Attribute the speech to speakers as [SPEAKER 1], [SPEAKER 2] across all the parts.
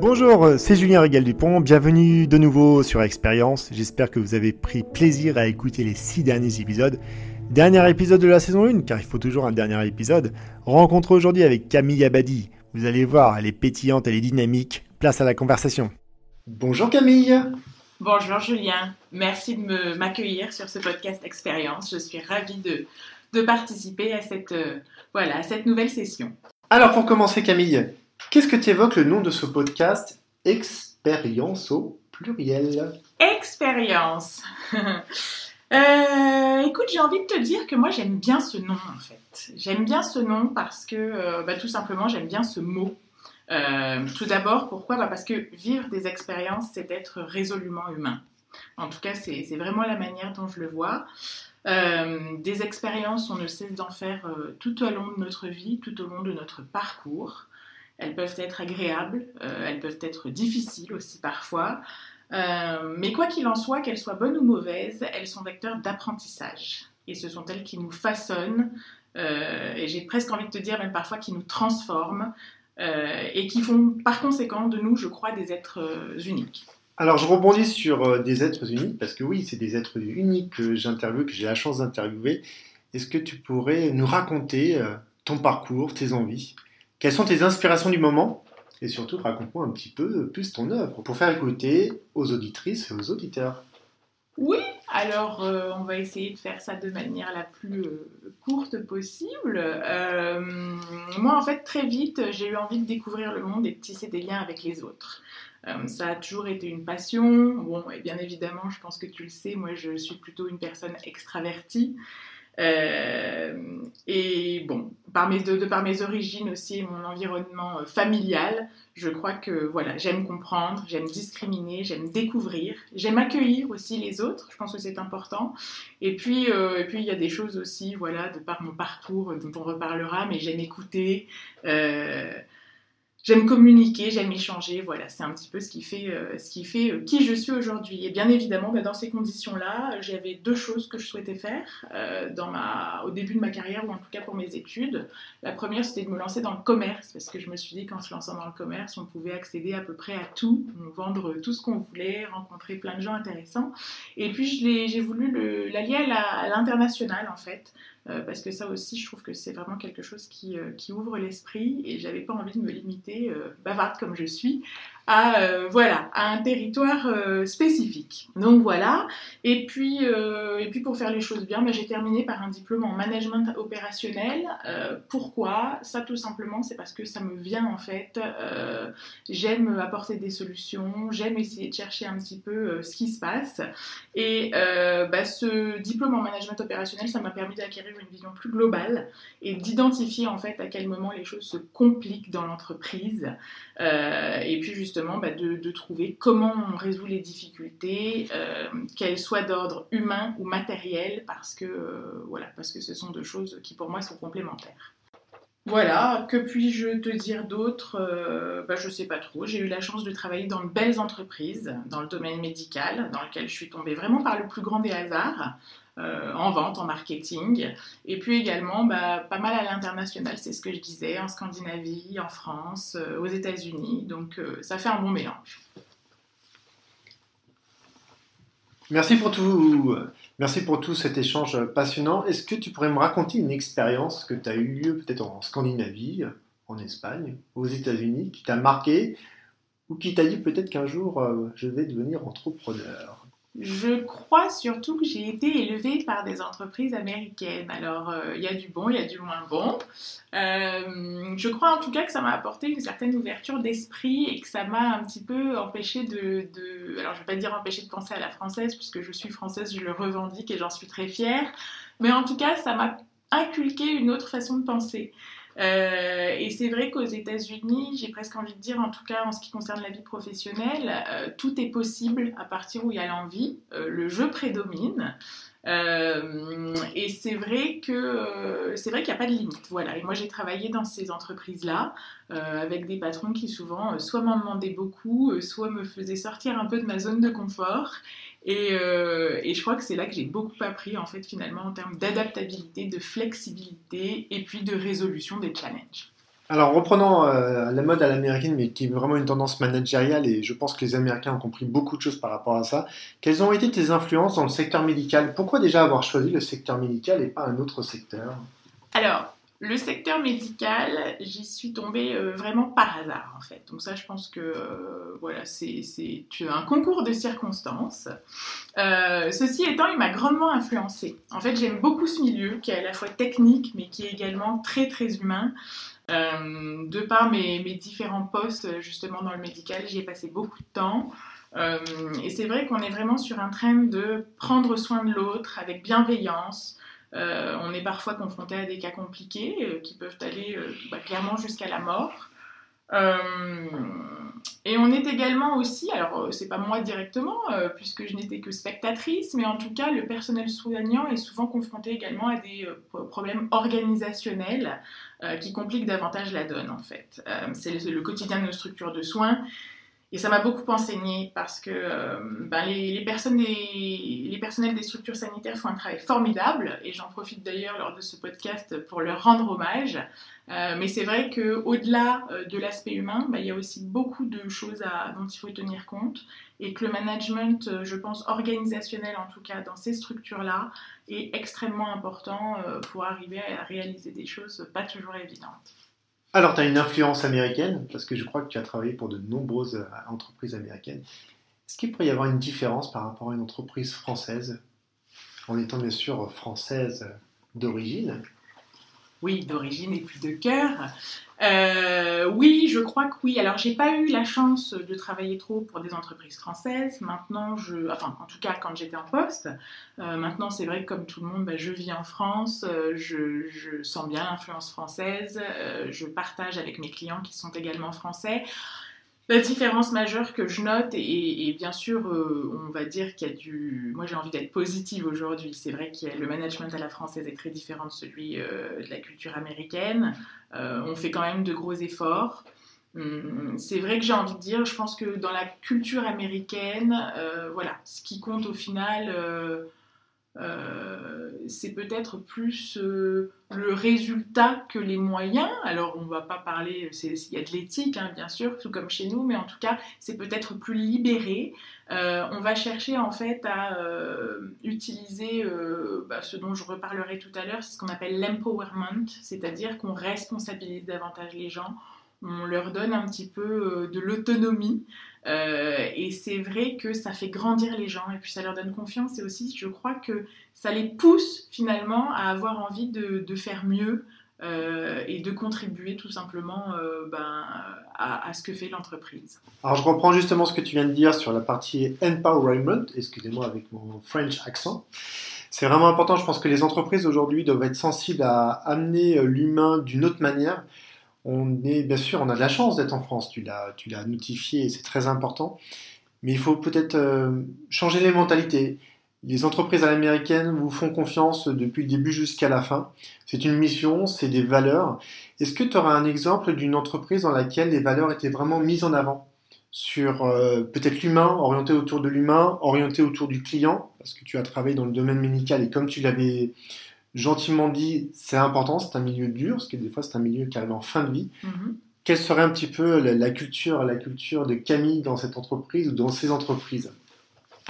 [SPEAKER 1] Bonjour, c'est Julien Régal Dupont, bienvenue de nouveau sur Expérience. J'espère que vous avez pris plaisir à écouter les six derniers épisodes. Dernier épisode de la saison 1, car il faut toujours un dernier épisode. Rencontre aujourd'hui avec Camille Abadi. Vous allez voir, elle est pétillante, elle est dynamique. Place à la conversation. Bonjour Camille
[SPEAKER 2] Bonjour Julien, merci de m'accueillir sur ce podcast Expérience. Je suis ravie de, de participer à cette, euh, voilà, à cette nouvelle session.
[SPEAKER 1] Alors pour commencer Camille, qu'est-ce que tu évoques le nom de ce podcast Expérience au pluriel?
[SPEAKER 2] Expérience euh, écoute, j'ai envie de te dire que moi j'aime bien ce nom en fait. J'aime bien ce nom parce que euh, bah, tout simplement j'aime bien ce mot. Euh, tout d'abord, pourquoi? Bah Parce que vivre des expériences, c'est être résolument humain. En tout cas, c'est vraiment la manière dont je le vois. Euh, des expériences, on ne cesse d'en faire tout au long de notre vie, tout au long de notre parcours. Elles peuvent être agréables, elles peuvent être difficiles aussi parfois. mais quoi qu'il en soit, qu'elles soient bonnes ou mauvaises, elles sont vecteurs d'apprentissage. Et ce sont elles qui nous façonnent, et j'ai presque envie de te dire même parfois qui nous transforment, euh, et qui font par conséquent de nous, je crois, des êtres euh, uniques.
[SPEAKER 1] Alors je rebondis sur euh, des êtres uniques, parce que oui, c'est des êtres uniques que j'interviewe, que j'ai la chance d'interviewer. Est-ce que tu pourrais nous raconter ton parcours, tes envies? Quelles sont tes inspirations du moment? Et surtout, raconte-moi un petit peu plus ton œuvre, pour faire écouter aux auditrices et aux auditeurs.
[SPEAKER 2] Oui, alors euh, on va essayer de faire ça de manière la plus euh, courte possible. Euh, moi, en fait, très vite, j'ai eu envie de découvrir le monde et de tisser des liens avec les autres. ça a toujours été une passion. Bon, et bien évidemment, je pense que tu le sais, moi, je suis plutôt une personne extravertie. Euh, et bon, par mes, de, par mes origines aussi et mon environnement euh, familial, je crois que voilà, j'aime comprendre, j'aime discriminer, j'aime découvrir, j'aime accueillir aussi les autres. Je pense que c'est important. Et puis, euh, il y a des choses aussi, voilà, de par mon parcours dont on reparlera, mais j'aime écouter. J'aime communiquer, j'aime échanger, voilà, c'est un petit peu ce qui fait, euh, ce qui, fait euh, qui je suis aujourd'hui. Et bien évidemment, bah, dans ces conditions-là, j'avais deux choses que je souhaitais faire euh, dans ma, au début de ma carrière, ou en tout cas pour mes études. La première, c'était de me lancer dans le commerce, parce que je me suis dit qu'en se lançant dans le commerce, on pouvait accéder à peu près à tout, vendre tout ce qu'on voulait, rencontrer plein de gens intéressants. Et puis, j'ai voulu l'allier à l'international, en fait. Euh, parce que ça aussi, je trouve que c'est vraiment quelque chose qui, euh, qui ouvre l'esprit et j'avais pas envie de me limiter, euh, bavarde comme je suis, à, euh, voilà, à un territoire euh, spécifique. Donc voilà. Et puis, euh, et puis pour faire les choses bien, bah, j'ai terminé par un diplôme en management opérationnel. pourquoi? Ça tout simplement, c'est parce que ça me vient en fait. j'aime apporter des solutions, j'aime essayer de chercher un petit peu ce qui se passe. Et bah, ce diplôme en management opérationnel, ça m'a permis d'acquérir une vision plus globale et d'identifier en fait à quel moment les choses se compliquent dans l'entreprise. Et puis justement bah, de, trouver comment on résout les difficultés, euh, qu'elles soient d'ordre humain ou matériel, parce que, euh, voilà, parce que ce sont deux choses qui pour moi sont complémentaires. Voilà, que puis-je te dire d'autre euh, bah, Je sais pas trop. J'ai eu la chance de travailler dans de belles entreprises, dans le domaine médical, dans lequel je suis tombée vraiment par le plus grand des hasards. Euh, en vente, en marketing. Et puis également, bah, pas mal à l'international, c'est ce que je disais, en Scandinavie, en France, euh, aux États-Unis. Donc euh, ça fait un bon mélange.
[SPEAKER 1] Merci pour tout. Merci pour tout cet échange passionnant. Est-ce que tu pourrais me raconter une expérience que tu as eu lieu peut-être en Scandinavie, en Espagne, aux États-Unis, qui t'a marqué ou qui t'a dit peut-être qu'un jour je vais devenir entrepreneur?
[SPEAKER 2] Je crois surtout que j'ai été élevée par des entreprises américaines. Alors, euh, il y a du bon, il y a du moins bon. Euh, je crois en tout cas que ça m'a apporté une certaine ouverture d'esprit et que ça m'a un petit peu empêché de, Alors, je ne vais pas dire empêché de penser à la française, puisque je suis française, je le revendique et j'en suis très fière. Mais en tout cas, ça m'a inculqué une autre façon de penser. Euh, et c'est vrai qu'aux États-Unis, j'ai presque envie de dire, en tout cas en ce qui concerne la vie professionnelle, euh, tout est possible à partir où il y a l'envie. Euh, le jeu prédomine. et c'est vrai que c'est vrai qu'il n'y a pas de limite. Voilà. Et moi, j'ai travaillé dans ces entreprises-là avec des patrons qui souvent soit m'en demandaient beaucoup, soit me faisaient sortir un peu de ma zone de confort. Euh, et, je crois que c'est là que j'ai beaucoup appris en fait finalement en termes d'adaptabilité, de flexibilité et puis de résolution des challenges.
[SPEAKER 1] Alors reprenons euh, la mode à l'américaine, mais qui est vraiment une tendance managériale, et je pense que les Américains ont compris beaucoup de choses par rapport à ça. Quelles ont été tes influences dans le secteur médical? Pourquoi déjà avoir choisi le secteur médical et pas un autre secteur?
[SPEAKER 2] Alors, le secteur médical, j'y suis tombée euh, vraiment par hasard en fait. Donc ça, je pense que euh, voilà, c'est un concours de circonstances. ceci étant, il m'a grandement influencée. En fait, j'aime beaucoup ce milieu qui est à la fois technique, mais qui est également très très humain. Euh, de par mes, différents postes justement dans le médical, j'y ai passé beaucoup de temps. Euh, et c'est vrai qu'on est vraiment sur un train de prendre soin de l'autre avec bienveillance. Euh, on est parfois confronté à des cas compliqués qui peuvent aller bah, clairement jusqu'à la mort. et on est également aussi, alors c'est pas moi directement, puisque je n'étais que spectatrice, mais en tout cas le personnel soignant est souvent confronté également à des problèmes organisationnels euh, qui complique davantage la donne en fait. Euh, c'est le, quotidien de nos structures de soins. Et ça m'a beaucoup enseigné parce que euh, ben, les, personnes les personnels des structures sanitaires font un travail formidable et j'en profite d'ailleurs lors de ce podcast pour leur rendre hommage. mais c'est vrai qu'au-delà de l'aspect humain, ben, il y a aussi beaucoup de choses à, dont il faut tenir compte et que le management, je pense, organisationnel en tout cas dans ces structures-là, est extrêmement important euh, pour arriver à réaliser des choses pas toujours évidentes.
[SPEAKER 1] Alors, tu as une influence américaine, parce que je crois que tu as travaillé pour de nombreuses euh, entreprises américaines. Est-ce qu'il pourrait y avoir une différence par rapport à une entreprise française, en étant bien sûr française d'origine?
[SPEAKER 2] Oui, d'origine et puis de cœur. Euh, oui, je crois que oui. Alors, j'ai pas eu la chance de travailler trop pour des entreprises françaises. Maintenant, je, enfin, en tout cas, quand j'étais en poste. Euh, maintenant, c'est vrai que comme tout le monde, bah, je vis en France. Euh, je, sens bien l'influence française. je partage avec mes clients qui sont également français. La différence majeure que je note, et, bien sûr, euh, on va dire qu'il y a du. Moi, j'ai envie d'être positive aujourd'hui. C'est vrai que le management à la française est très différent de celui euh, de la culture américaine. Euh, on fait quand même de gros efforts. Hum, c'est vrai que j'ai envie de dire, je pense que dans la culture américaine, voilà, ce qui compte au final, euh, c'est peut-être plus euh, le résultat que les moyens. Alors, on ne va pas parler, il y a de l'éthique, hein, bien sûr, tout comme chez nous, mais en tout cas, c'est peut-être plus libéré. Euh, on va chercher en fait à utiliser bah, ce dont je reparlerai tout à l'heure, c'est ce qu'on appelle l'empowerment, c'est-à-dire qu'on responsabilise davantage les gens, on leur donne un petit peu de l'autonomie. Euh, et c'est vrai que ça fait grandir les gens et puis ça leur donne confiance et aussi je crois que ça les pousse finalement à avoir envie de, faire mieux euh, et de contribuer tout simplement euh, ben, à, ce que fait l'entreprise.
[SPEAKER 1] Alors je reprends justement ce que tu viens de dire sur la partie empowerment, excusez-moi avec mon French accent. C'est vraiment important, je pense que les entreprises aujourd'hui doivent être sensibles à amener l'humain d'une autre manière on est, bien sûr, on a de la chance d'être en France, tu l'as, tu l'as notifié c'est très important. Mais il faut peut-être euh, changer les mentalités. Les entreprises à l'américaine vous font confiance depuis le début jusqu'à la fin. C'est une mission, c'est des valeurs. Est-ce que tu auras un exemple d'une entreprise dans laquelle les valeurs étaient vraiment mises en avant? Sur euh, peut-être l'humain, orienté autour de l'humain, orienté autour du client, parce que tu as travaillé dans le domaine médical et comme tu l'avais gentiment dit, c'est important, c'est un milieu dur, parce que des fois c'est un milieu qui arrive en fin de vie. Mhm. Quelle serait un petit peu la, culture, la culture de Camille dans cette entreprise ou dans ces entreprises?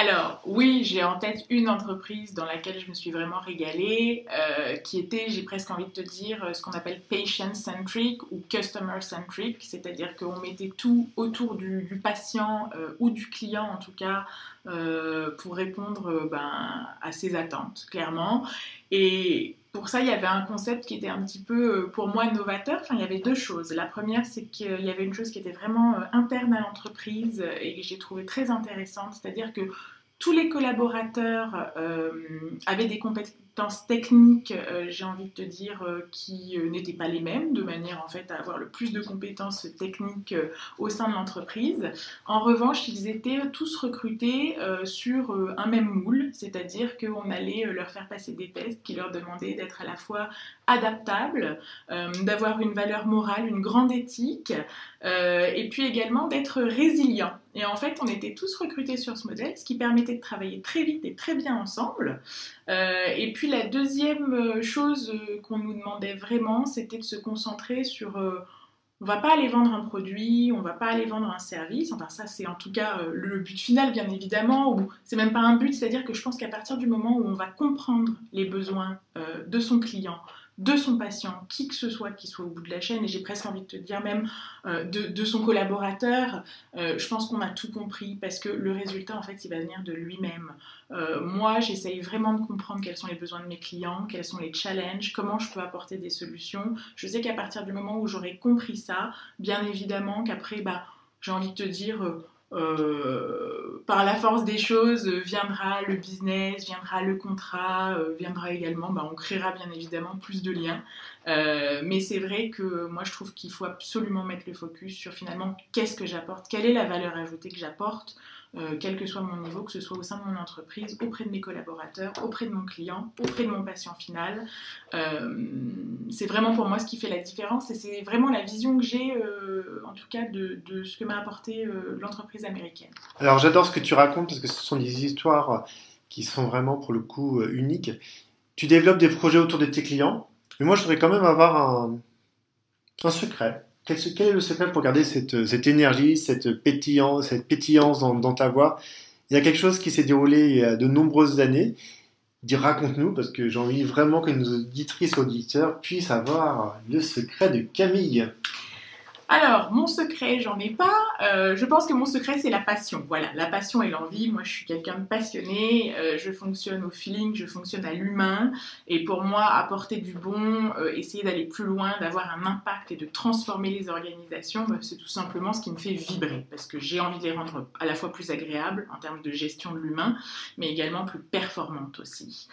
[SPEAKER 2] Alors oui, j'ai en tête une entreprise dans laquelle je me suis vraiment régalée, euh, qui était, j'ai presque envie de te dire, ce qu'on appelle patient-centric ou customer-centric, c'est-à-dire qu'on mettait tout autour du, patient euh, ou du client en tout cas euh, pour répondre ben, à ses attentes, clairement. Et pour ça, il y avait un concept qui était un petit peu, pour moi, novateur. Enfin, il y avait deux choses. La première, c'est qu'il y avait une chose qui était vraiment interne à l'entreprise et que j'ai trouvé très intéressante, c'est-à-dire que tous les collaborateurs euh, avaient des compétences techniques, euh, j'ai envie de te dire, euh, qui euh, n'étaient pas les mêmes, de manière en fait à avoir le plus de compétences techniques au sein de l'entreprise. En revanche, ils étaient tous recrutés sur un même moule, c'est-à-dire qu'on allait leur faire passer des tests qui leur demandaient d'être à la fois adaptables, d'avoir une valeur morale, une grande éthique, et puis également d'être résilients. Et en fait, on était tous recrutés sur ce modèle, ce qui permettait de travailler très vite et très bien ensemble. et puis la deuxième euh, chose euh, qu'on nous demandait vraiment, c'était de se concentrer sur euh, on va pas aller vendre un produit, on va pas aller vendre un service. Enfin, ça, c'est en tout cas le but final, bien évidemment. Ou c'est même pas un but, c'est-à-dire que je pense qu'à partir du moment où on va comprendre les besoins de son client, de son patient, qui que ce soit qui soit au bout de la chaîne, et j'ai presque envie de te dire même euh, de, son collaborateur, euh, je pense qu'on a tout compris parce que le résultat, en fait, il va venir de lui-même. Euh, moi, j'essaye vraiment de comprendre quels sont les besoins de mes clients, quels sont les challenges, comment je peux apporter des solutions. Je sais qu'à partir du moment où j'aurai compris ça, bien évidemment qu'après, bah, j'ai envie de te dire euh, par la force des choses viendra le business, viendra le contrat, euh, viendra également, bah, on créera bien évidemment plus de liens. Euh, mais c'est vrai que moi je trouve qu'il faut absolument mettre le focus sur finalement qu'est-ce que j'apporte, quelle est la valeur ajoutée que j'apporte? Euh, quel que soit mon niveau, que ce soit au sein de mon entreprise, auprès de mes collaborateurs, auprès de mon client, auprès de mon patient final. Euh, c'est vraiment pour moi ce qui fait la différence et c'est vraiment la vision que j'ai, euh, en tout cas, de, ce que m'a apporté l'entreprise américaine.
[SPEAKER 1] Alors j'adore ce que tu racontes parce que ce sont des histoires qui sont vraiment pour le coup uniques. Tu développes des projets autour de tes clients, mais moi je voudrais quand même avoir un, un secret quel, est le secret pour garder cette, énergie, cette pétillance, dans, ta voix? Il y a quelque chose qui s'est déroulé il y a de nombreuses années. Raconte-nous, parce que j'ai envie vraiment que nos auditrices auditeurs puissent avoir le secret de Camille.
[SPEAKER 2] Alors, mon secret, j'en ai pas. Euh, je pense que mon secret, c'est la passion. Voilà, la passion et l'envie. Moi, je suis quelqu'un de passionné. Euh, je fonctionne au feeling, je fonctionne à l'humain. Et pour moi, apporter du bon, euh, essayer d'aller plus loin, d'avoir un impact et de transformer les organisations, bah, c'est tout simplement ce qui me fait vibrer. Parce que j'ai envie de les rendre à la fois plus agréables en termes de gestion de l'humain, mais également plus performantes aussi.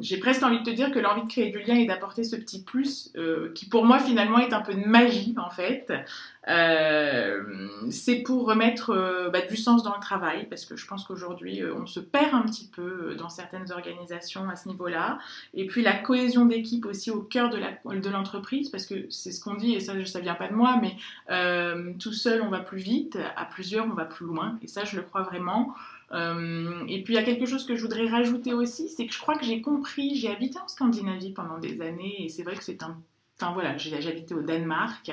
[SPEAKER 2] j'ai presque envie de te dire que l'envie de créer du lien et d'apporter ce petit plus, qui pour moi finalement est un peu de magie en fait. Euh, c'est pour remettre euh, bah, du sens dans le travail parce que je pense qu'aujourd'hui euh, on se perd un petit peu dans certaines organisations à ce niveau-là. Et puis la cohésion d'équipe aussi au cœur de l'entreprise parce que c'est ce qu'on dit et ça ça vient pas de moi mais tout seul on va plus vite, à plusieurs on va plus loin et ça je le crois vraiment. et puis il y a quelque chose que je voudrais rajouter aussi, c'est que je crois que j'ai compris, j'ai habité en Scandinavie pendant des années et c'est vrai que c'est un Enfin voilà, j'habitais au Danemark.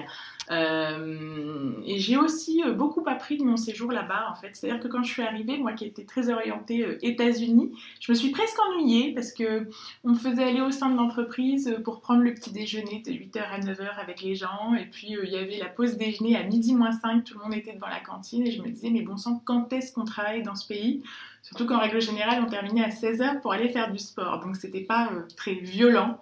[SPEAKER 2] Euh, et j'ai aussi euh, beaucoup appris de mon séjour là-bas en fait. C'est-à-dire que quand je suis arrivée, moi qui étais très orientée euh, États-Unis, je me suis presque ennuyée parce que on me faisait aller au sein de l'entreprise pour prendre le petit déjeuner de 8h à 9h avec les gens. Et puis il y avait la pause déjeuner à midi moins 5, tout le monde était devant la cantine. Et je me disais, mais bon sang, quand est-ce qu'on travaille dans ce pays? Surtout qu'en règle générale, on terminait à 16h pour aller faire du sport. Donc c'était pas très violent.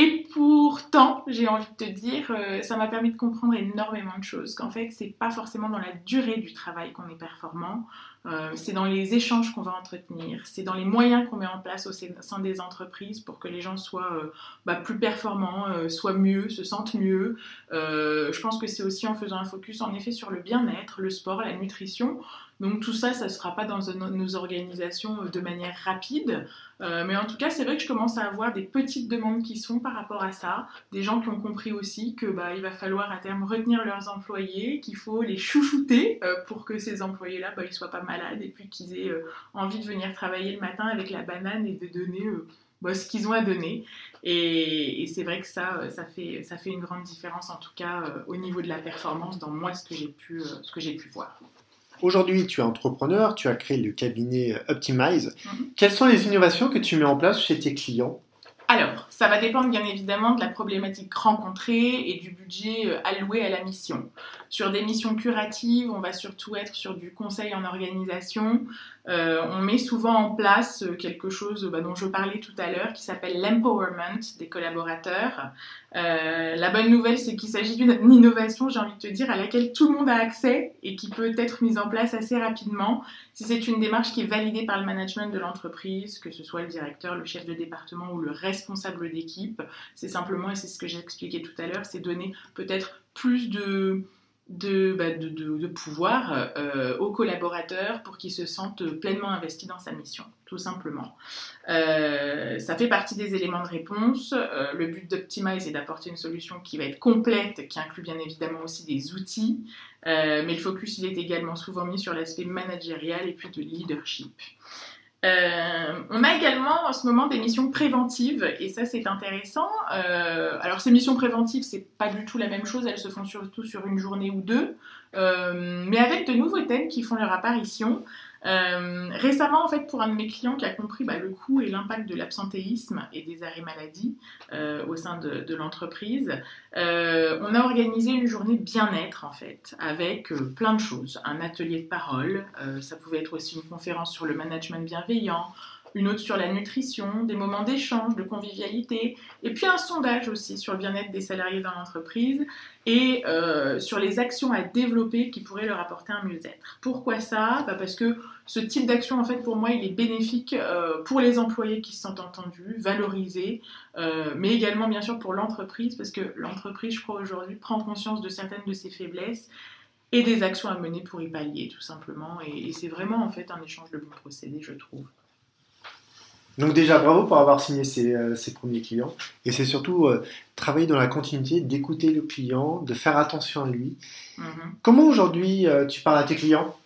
[SPEAKER 2] Et pourtant, j'ai envie de te dire, euh, ça m'a permis de comprendre énormément de choses. Qu'en fait, c'est pas forcément dans la durée du travail qu'on est performant, euh, c'est dans les échanges qu'on va entretenir, c'est dans les moyens qu'on met en place au sein des entreprises pour que les gens soient euh, bah, plus performants, soient mieux, se sentent mieux. je pense que c'est aussi en faisant un focus en effet sur le bien-être, le sport, la nutrition. Donc tout ça, ça ne sera pas dans nos organisations de manière rapide. Euh, mais en tout cas, c'est vrai que je commence à avoir des petites demandes qui sont par rapport à ça. Des gens qui ont compris aussi que bah, il va falloir à terme retenir leurs employés, qu'il faut les chouchouter euh, pour que ces employés-là, bah, ils soient pas malades et puis qu'ils aient euh, envie de venir travailler le matin avec la banane et de donner bah, ce qu'ils ont à donner. Et, c'est vrai que ça, ça fait, ça fait une grande différence en tout cas au niveau de la performance dans moi ce que j'ai pu, ce que j'ai pu voir.
[SPEAKER 1] Aujourd'hui, tu es entrepreneur, tu as créé le cabinet Optimize. Mhm. Quelles sont les innovations que tu mets en place chez tes clients?
[SPEAKER 2] Alors, ça va dépendre bien évidemment de la problématique rencontrée et du budget euh, alloué à la mission. Sur des missions curatives, on va surtout être sur du conseil en organisation. Euh, on met souvent en place euh, quelque chose bah, dont je parlais tout à l'heure qui s'appelle l'empowerment des collaborateurs. La bonne nouvelle, c'est qu'il s'agit d'une innovation, j'ai envie de te dire, à laquelle tout le monde a accès et qui peut être mise en place assez rapidement si c'est une démarche qui est validée par le management de l'entreprise, que ce soit le directeur, le chef de département ou le responsable d'équipe. C'est simplement, et c'est ce que j'ai expliqué tout à l'heure, c'est donner peut-être plus de, de, bah, de, pouvoir euh, aux collaborateurs pour qu'ils se sentent pleinement investis dans sa mission, tout simplement. Euh, ça fait partie des éléments de réponse. Euh, le but d'Optimize est d'apporter une solution qui va être complète, qui inclut bien évidemment aussi des outils, mais le focus il est également souvent mis sur l'aspect managérial et puis de leadership. Euh, on a également en ce moment des missions préventives et ça c'est intéressant. Euh, alors ces missions préventives c'est pas du tout la même chose, elles se font surtout sur une journée ou deux, euh, mais avec de nouveaux thèmes qui font leur apparition. Euh, récemment, en fait, pour un de mes clients qui a compris bah, le coût et l'impact de l'absentéisme et des arrêts maladie euh, au sein de, de l'entreprise, euh, on a organisé une journée bien-être, en fait, avec euh, plein de choses. Un atelier de parole, euh, ça pouvait être aussi une conférence sur le management bienveillant, une autre sur la nutrition, des moments d'échange, de convivialité, et puis un sondage aussi sur le bien-être des salariés dans l'entreprise et euh, sur les actions à développer qui pourraient leur apporter un mieux-être. Pourquoi ça? Bah Parce que ce type d'action, en fait, pour moi, il est bénéfique euh, pour les employés qui se sentent entendus, valorisés, euh, mais également, bien sûr, pour l'entreprise, parce que l'entreprise, je crois, aujourd'hui, prend conscience de certaines de ses faiblesses et des actions à mener pour y pallier, tout simplement. Et, et c'est vraiment, en fait, un échange de bons procédés, je trouve.
[SPEAKER 1] Donc déjà, bravo pour avoir signé ses, euh, ses premiers clients. Et c'est surtout euh, travailler dans la continuité, d'écouter le client, de faire attention à lui.
[SPEAKER 2] Mhm.
[SPEAKER 1] Comment aujourd'hui euh, tu parles à tes clients?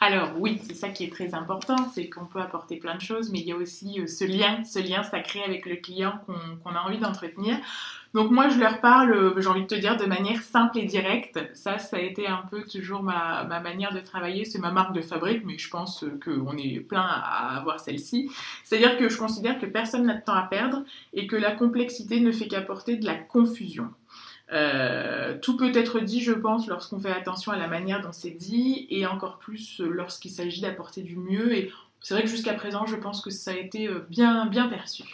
[SPEAKER 2] Alors oui, c'est ça qui est très important, c'est qu'on peut apporter plein de choses, mais il y a aussi euh, ce lien, ce lien sacré avec le client qu'on a envie d'entretenir. Donc moi, je leur parle, euh, j'ai envie de te dire, de manière simple et directe. Ça, ça a été un peu toujours ma, ma manière de travailler. C'est ma marque de fabrique, mais je pense euh, qu'on est plein à avoir celle-ci. C'est-à-dire que je considère que personne n'a de temps à perdre et que la complexité ne fait qu'apporter de la confusion. Euh, tout peut être dit, je pense, lorsqu'on fait attention à la manière dont c'est dit, et encore plus euh, lorsqu'il s'agit d'apporter du mieux. Et c'est vrai que jusqu'à présent, je pense que ça a été euh, bien, bien perçu.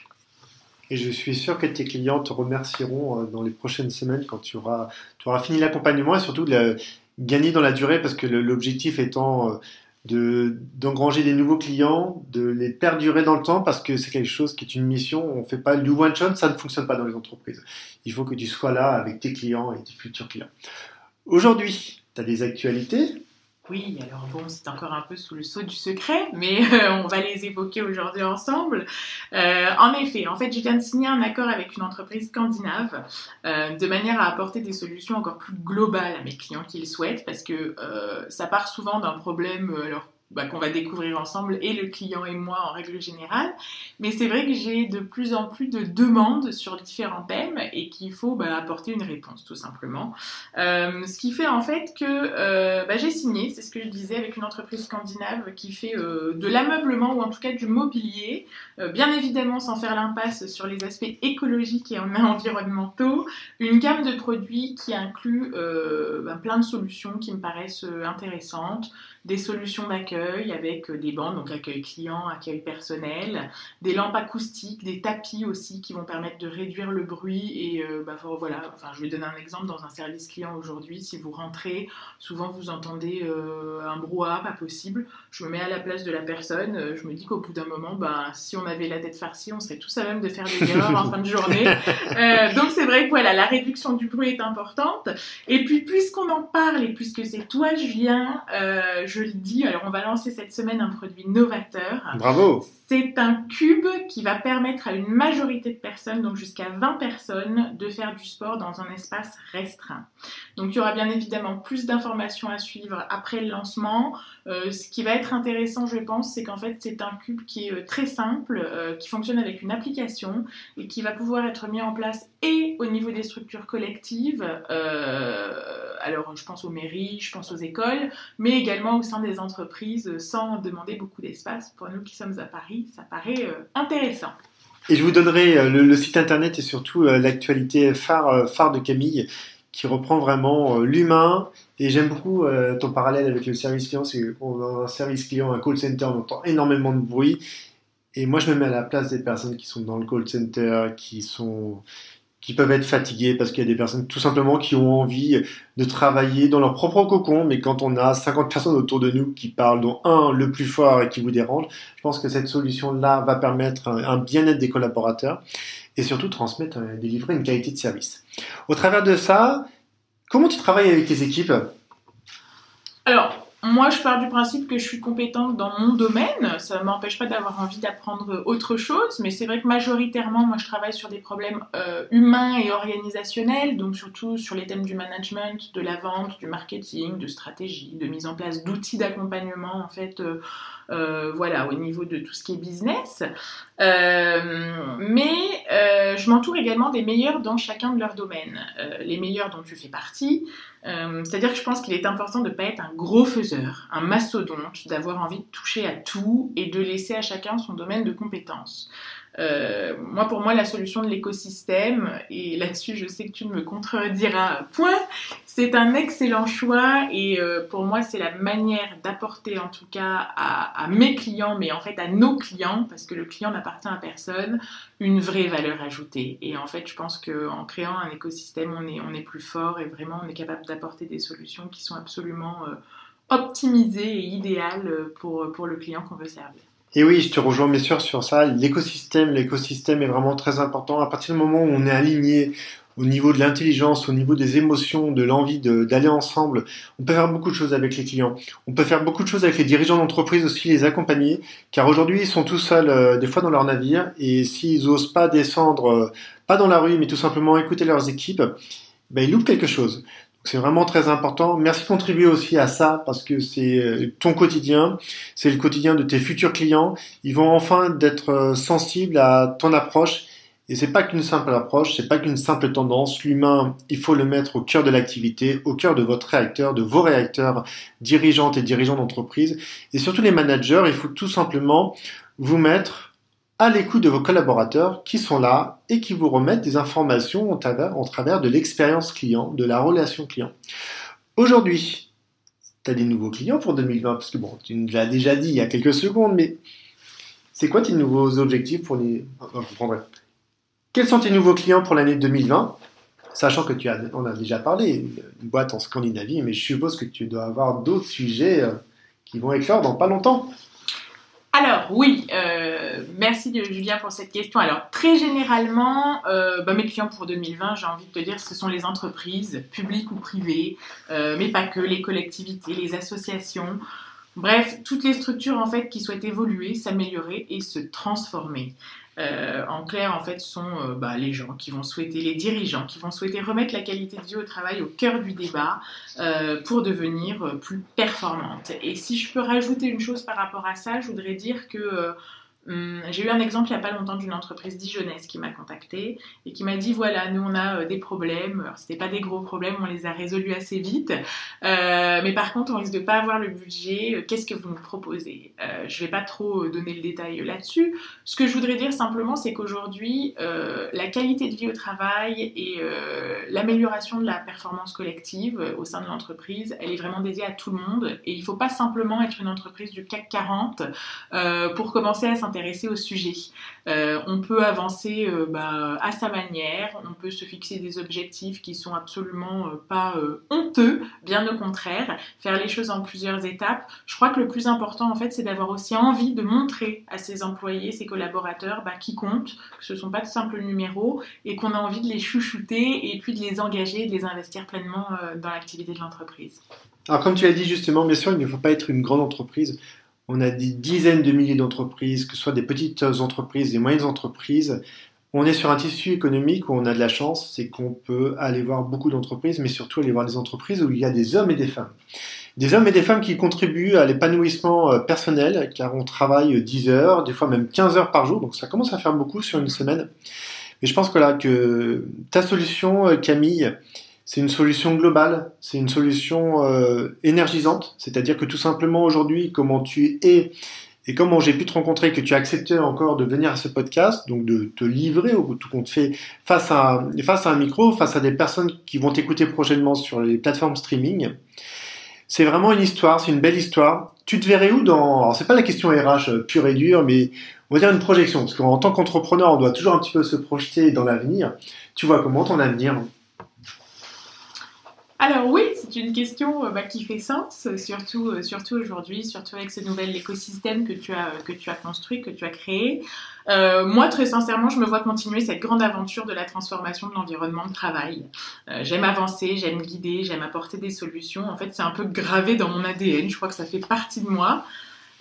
[SPEAKER 1] Et je suis sûr que tes clients te remercieront dans les prochaines semaines quand tu auras, tu auras fini l'accompagnement et surtout de la- gagner dans la durée parce que l'objectif étant de d'engranger des nouveaux clients, de les perdurer dans le temps parce que c'est quelque chose qui est une mission. On fait pas du one shot, ça ne fonctionne pas dans les entreprises. Il faut que tu sois là avec tes clients et tes futurs clients. Aujourd'hui, tu as des actualités.
[SPEAKER 2] Oui, alors bon, c'est encore un peu sous le sceau du secret, mais euh, on va les évoquer aujourd'hui ensemble. Euh, en effet, en fait, je viens de signer un accord avec une entreprise scandinave euh, de manière à apporter des solutions encore plus globales à mes clients qui le souhaitent, parce que ça part souvent d'un problème alors, bah, qu'on va découvrir ensemble, et le client et moi en règle générale. Mais c'est vrai que j'ai de plus en plus de demandes sur différents thèmes et qu'il faut bah, apporter une réponse, tout simplement. Euh, ce qui fait en fait que euh, bah, j'ai signé, c'est ce que je disais, avec une entreprise scandinave qui fait euh, de l'ameublement ou en tout cas du mobilier, bien évidemment sans faire l'impasse sur les aspects écologiques et en- environnementaux, une gamme de produits qui inclut plein de solutions qui me paraissent intéressantes, des solutions d'accueil avec euh, des bandes, donc accueil client, accueil personnel, des lampes acoustiques, des tapis aussi qui vont permettre de réduire le bruit et euh, bah, voilà, enfin je vais donner un exemple dans un service client aujourd'hui, si vous rentrez, souvent vous entendez euh, un brouhaha pas possible, je me mets à la place de la personne, je me dis qu'au bout d'un moment, bah, si on avait la tête farcie, on serait tous à même de faire des erreurs en fin de journée. Euh, donc c'est vrai que voilà, la réduction du bruit est importante. Et puis puisqu'on en parle et puisque c'est toi Julien, euh, je le dis, alors on va lancer cette semaine un produit novateur.
[SPEAKER 1] Bravo.
[SPEAKER 2] C'est un cube qui va permettre à une majorité de personnes, donc jusqu'à 20 personnes, de faire du sport dans un espace restreint. Donc il y aura bien évidemment plus d'informations à suivre après le lancement. Euh, ce qui va être intéressant, je pense, c'est qu'en fait c'est un cube qui est euh, très simple, euh, qui fonctionne avec une application et qui va pouvoir être mis en place et au niveau des structures collectives, euh, alors je pense aux mairies, je pense aux écoles, mais également au sein des entreprises euh, sans demander beaucoup d'espace. Pour nous qui sommes à Paris, ça paraît euh, intéressant.
[SPEAKER 1] Et je vous donnerai euh, le, site internet et surtout l'actualité phare, de Camille qui reprend vraiment l'humain. Et j'aime beaucoup ton parallèle avec le service client. C'est qu'on a un service client, un call center, on entend énormément de bruit. Et moi, je me mets à la place des personnes qui sont dans le call center, qui sont qui peuvent être fatiguées parce qu'il y a des personnes tout simplement qui ont envie de travailler dans leur propre cocon, mais quand on a 50 personnes autour de nous qui parlent, dont un le plus fort et qui vous dérange, je pense que cette solution-là va permettre un, un bien-être des collaborateurs et surtout transmettre, euh, délivrer une qualité de service. Au travers de ça, comment tu travailles avec tes équipes?
[SPEAKER 2] Alors, moi, je pars du principe que je suis compétente dans mon domaine. Ça ne m'empêche pas d'avoir envie d'apprendre autre chose, mais c'est vrai que majoritairement, moi, je travaille sur des problèmes euh, humains et organisationnels, donc surtout sur les thèmes du management, de la vente, du marketing, de stratégie, de mise en place d'outils d'accompagnement, en fait, euh, euh, voilà, au niveau de tout ce qui est business. mais je m'entoure également des meilleurs dans chacun de leurs domaines. les meilleurs dont tu fais partie, c'est-à-dire que je pense qu'il est important de ne pas être un gros faiseur, un mastodonte, d'avoir envie de toucher à tout et de laisser à chacun son domaine de compétences. Euh, moi, pour moi, la solution de l'écosystème, et là-dessus, je sais que tu ne me contrediras point, c'est un excellent choix et euh, pour moi, c'est la manière d'apporter, en tout cas, à, mes clients, mais en fait à nos clients, parce que le client n'appartient à personne, une vraie valeur ajoutée. Et en fait, je pense qu'en créant un écosystème, on est, on est plus fort et vraiment, on est capable d'apporter des solutions qui sont absolument euh, optimisées et idéales pour, pour le client qu'on veut servir.
[SPEAKER 1] Et oui, je te rejoins bien sûr sur ça. L'écosystème, est vraiment très important. À partir du moment où on est aligné au niveau de l'intelligence, au niveau des émotions, de l'envie d'aller ensemble, on peut faire beaucoup de choses avec les clients. On peut faire beaucoup de choses avec les dirigeants d'entreprise aussi, les accompagner, car aujourd'hui ils sont tout seuls euh, des fois dans leur navire et s'ils osent pas descendre, euh, pas dans la rue, mais tout simplement écouter leurs équipes, ben, ils loupent quelque chose. C'est vraiment très important. Merci de contribuer aussi à ça parce que c'est euh, ton quotidien, c'est le quotidien de tes futurs clients. Ils vont enfin d'être euh, sensibles à ton approche. Et c'est pas qu'une simple approche, c'est pas qu'une simple tendance. L'humain, il faut le mettre au cœur de l'activité, au cœur de votre réacteur, de vos réacteurs, dirigeantes et dirigeants d'entreprise. Et surtout les managers, il faut tout simplement vous mettre à l'écoute de vos collaborateurs qui sont là et qui vous remettent des informations en travers, de l'expérience client, de la relation client. Aujourd'hui, tu as des nouveaux clients pour 2020, parce que bon, tu nous l'as déjà dit il y a quelques secondes, mais c'est quoi tes nouveaux objectifs pour les... Quels sont tes nouveaux clients pour l'année 2020 Sachant que tu as, on a déjà parlé, une boîte en Scandinavie, mais je suppose que tu dois avoir d'autres sujets euh, qui vont éclore dans pas longtemps.
[SPEAKER 2] Alors oui, euh, merci Julien pour cette question. Alors très généralement, euh, bah, mes clients pour 2020, j'ai envie de te dire, ce sont les entreprises, publiques ou privées, euh, mais pas que, les collectivités, les associations. Bref, toutes les structures en fait qui souhaitent évoluer, s'améliorer et se transformer. Euh, en clair, en fait, sont euh, bah, les gens qui vont souhaiter, les dirigeants qui vont souhaiter remettre la qualité de vie au travail au cœur du débat euh, pour devenir plus performante. Et si je peux rajouter une chose par rapport à ça, je voudrais dire que Hum, j'ai eu un exemple il n'y a pas longtemps d'une entreprise dijonnaise qui m'a contacté et qui m'a dit voilà, nous on a euh, des problèmes. Alors, c'était pas des gros problèmes, on les a résolus assez vite. Euh, mais par contre, on risque de pas avoir le budget. Euh, qu'est-ce que vous nous proposez? Euh, Je vais pas trop donner le détail là-dessus. Ce que je voudrais dire simplement, c'est qu'aujourd'hui, la qualité de vie au travail et l'amélioration de la performance collective au sein de l'entreprise, elle est vraiment dédiée à tout le monde. Et il faut pas simplement être une entreprise du CAC 40 pour commencer à intéresser au sujet. Euh, on peut avancer euh, bah, à sa manière, on peut se fixer des objectifs qui sont absolument euh, pas honteux, bien au contraire, faire les choses en plusieurs étapes. Je crois que le plus important en fait, c'est d'avoir aussi envie de montrer à ses employés, ses collaborateurs, bah, qui comptent, que ce ne sont pas de simples numéros et qu'on a envie de les chouchouter et puis de les engager, de les investir pleinement dans l'activité de l'entreprise.
[SPEAKER 1] Alors comme tu l'as dit justement, bien sûr, il ne faut pas être une grande entreprise on a des dizaines de milliers d'entreprises, que ce soit des petites entreprises, des moyennes entreprises. On est sur un tissu économique où on a de la chance, c'est qu'on peut aller voir beaucoup d'entreprises, mais surtout aller voir des entreprises où il y a des hommes et des femmes. Des hommes et des femmes qui contribuent à l'épanouissement euh, personnel, car on travaille 10 heures, des fois même 15 heures par jour, donc ça commence à faire beaucoup sur une semaine. Mais je pense que là, ta solution, euh, Camille, c'est une solution globale, c'est une solution euh, énergisante, c'est-à-dire que tout simplement aujourd'hui, comment tu es et comment j'ai pu te rencontrer, que tu as accepté encore de venir à ce podcast, donc de te livrer au bout de tout compte fait face à, face à un micro, face à des personnes qui vont t'écouter prochainement sur les plateformes streaming. C'est vraiment une histoire, c'est une belle histoire. Tu te verrais où dans, alors c'est pas la question RH euh, pure et dure, mais on va dire une projection, parce qu'en tant qu'entrepreneur, on doit toujours un petit peu se projeter dans l'avenir. Tu vois comment ton avenir?
[SPEAKER 2] Alors oui, c'est une question euh, bah, qui fait sens, surtout, euh, surtout aujourd'hui, surtout avec ce nouvel écosystème que tu as, construit, que tu as créé. Euh, moi, très sincèrement, je me vois continuer cette grande aventure de la transformation de l'environnement de travail. Euh, j'aime avancer, j'aime guider, j'aime apporter des solutions. En fait, c'est un peu gravé dans mon ADN. Je crois que ça fait partie de moi.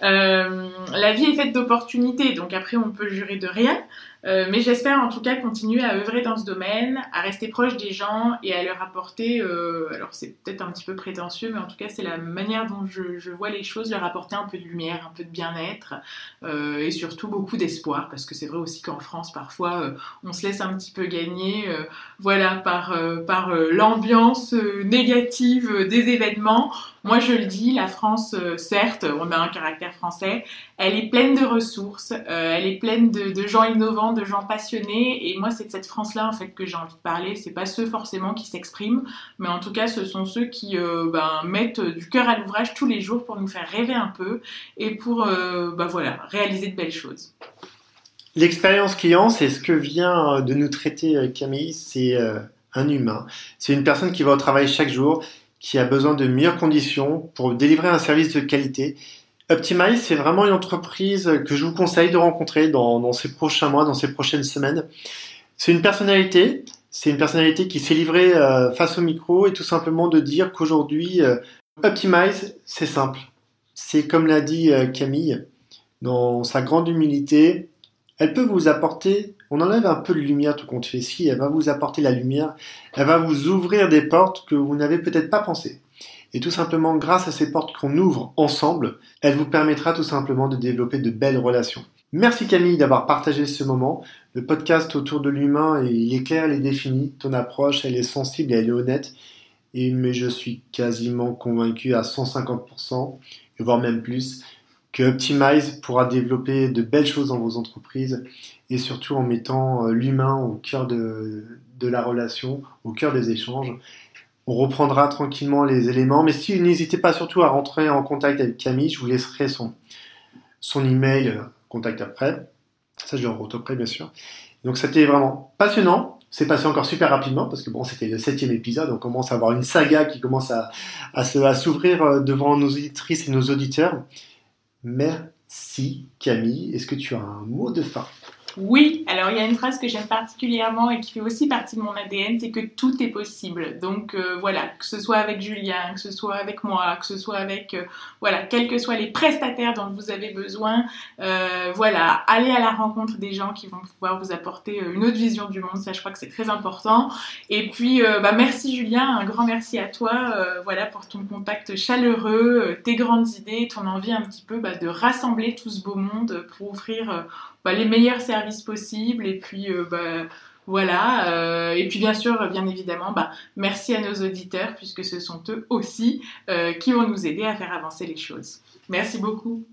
[SPEAKER 2] Euh, la vie est faite d'opportunités, donc après on peut jurer de rien. Euh, mais j'espère en tout cas continuer à œuvrer dans ce domaine, à rester proche des gens et à leur apporter, euh, alors c'est peut-être un petit peu prétentieux, mais en tout cas c'est la manière dont je, je, vois les choses, leur apporter un peu de lumière, un peu de bien-être euh, et surtout beaucoup d'espoir, parce que c'est vrai aussi qu'en France parfois euh, on se laisse un petit peu gagner, euh, voilà, par, par l'ambiance négative des événements. Moi je le dis, la France, certes, on a un caractère français, elle est pleine de ressources, elle est pleine de, gens innovants de gens passionnés. Et moi, c'est de cette France-là, en fait, que j'ai envie de parler. C'est pas ceux forcément qui s'expriment, mais en tout cas, ce sont ceux qui euh, ben, mettent du cœur à l'ouvrage tous les jours pour nous faire rêver un peu et pour, euh, ben, voilà, réaliser de belles choses.
[SPEAKER 1] L'expérience client, c'est ce que vient de nous traiter euh, Camille. C'est un humain. C'est une personne qui va au travail chaque jour, qui a besoin de meilleures conditions pour délivrer un service de qualité Optimize, c'est vraiment une entreprise que je vous conseille de rencontrer dans, ces prochains mois, dans ces prochaines semaines. C'est une personnalité, c'est une personnalité qui s'est livrée euh, face au micro et tout simplement de dire qu'aujourd'hui, euh, Optimize, c'est simple. C'est comme l'a dit euh, Camille, dans sa grande humilité, elle peut vous apporter, on enlève un peu de lumière tout compte fait, si elle va vous apporter la lumière, elle va vous ouvrir des portes que vous n'avez peut-être pas pensé. Et tout simplement, grâce à ces portes qu'on ouvre ensemble, elle vous permettra tout simplement de développer de belles relations. Merci Camille d'avoir partagé ce moment. Le podcast autour de l'humain, il est clair, il est défini. Ton approche, elle est sensible et elle est honnête. Et, mais je suis quasiment convaincu à 150%, voire même plus, que Optimize pourra développer de belles choses dans vos entreprises et surtout en mettant euh, l'humain au cœur de, la relation, au cœur des échanges. On reprendra tranquillement les éléments, mais si n'hésitez pas surtout à rentrer en contact avec Camille, je vous laisserai son, email, euh, contact après. Ça, je le retournerai bien sûr. Donc, c'était vraiment passionnant. C'est passé encore super rapidement parce que bon, c'était le septième épisode. On commence à avoir une saga qui commence à, à, à s'ouvrir euh, devant nos auditrices et nos auditeurs. Merci Camille. Est-ce que tu as un mot de fin?
[SPEAKER 2] Oui, alors il y a une phrase que j'aime particulièrement et qui fait aussi partie de mon ADN, c'est que tout est possible. Donc euh, voilà, que ce soit avec Julien, que ce soit avec moi, que ce soit avec, euh, voilà, quels que soient les prestataires dont vous avez besoin, euh, voilà, allez à la rencontre des gens qui vont pouvoir vous apporter une autre vision du monde, ça je crois que c'est très important. Et puis, bah, merci Julien, un grand merci à toi, voilà, pour ton contact chaleureux, tes grandes idées, ton envie un petit peu bah, de rassembler tout ce beau monde pour offrir bah, les meilleurs services possibles et puis euh, bah, voilà. Euh, et puis bien sûr, bien évidemment, bah, merci à nos auditeurs puisque ce sont eux aussi euh, qui vont nous aider à faire avancer les choses. Merci beaucoup.